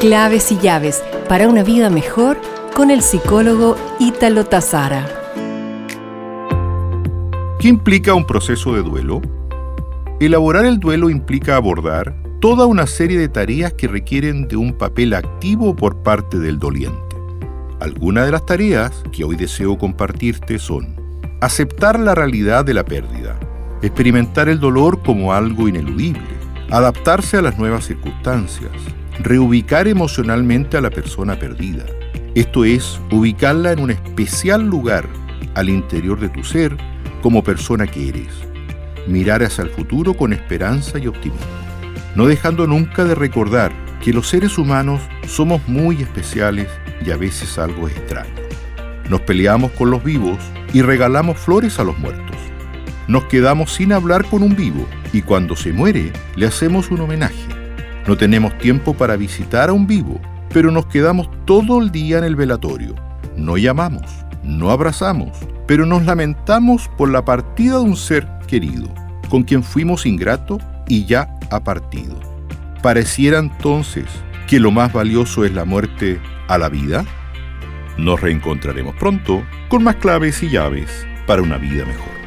Claves y llaves para una vida mejor con el psicólogo Ítalo Tazara. ¿Qué implica un proceso de duelo? Elaborar el duelo implica abordar toda una serie de tareas que requieren de un papel activo por parte del doliente. Algunas de las tareas que hoy deseo compartirte son aceptar la realidad de la pérdida, experimentar el dolor como algo ineludible, adaptarse a las nuevas circunstancias, reubicar emocionalmente a la persona perdida. Esto es, ubicarla en un especial lugar al interior de tu ser como persona que eres. Mirar hacia el futuro con esperanza y optimismo. No dejando nunca de recordar que los seres humanos somos muy especiales y a veces algo extraños. Nos peleamos con los vivos y regalamos flores a los muertos. Nos quedamos sin hablar con un vivo y cuando se muere le hacemos un homenaje no tenemos tiempo para visitar a un vivo, pero nos quedamos todo el día en el velatorio. No llamamos, no abrazamos, pero nos lamentamos por la partida de un ser querido, con quien fuimos ingrato y ya ha partido. ¿Pareciera entonces que lo más valioso es la muerte a la vida? Nos reencontraremos pronto con más claves y llaves para una vida mejor.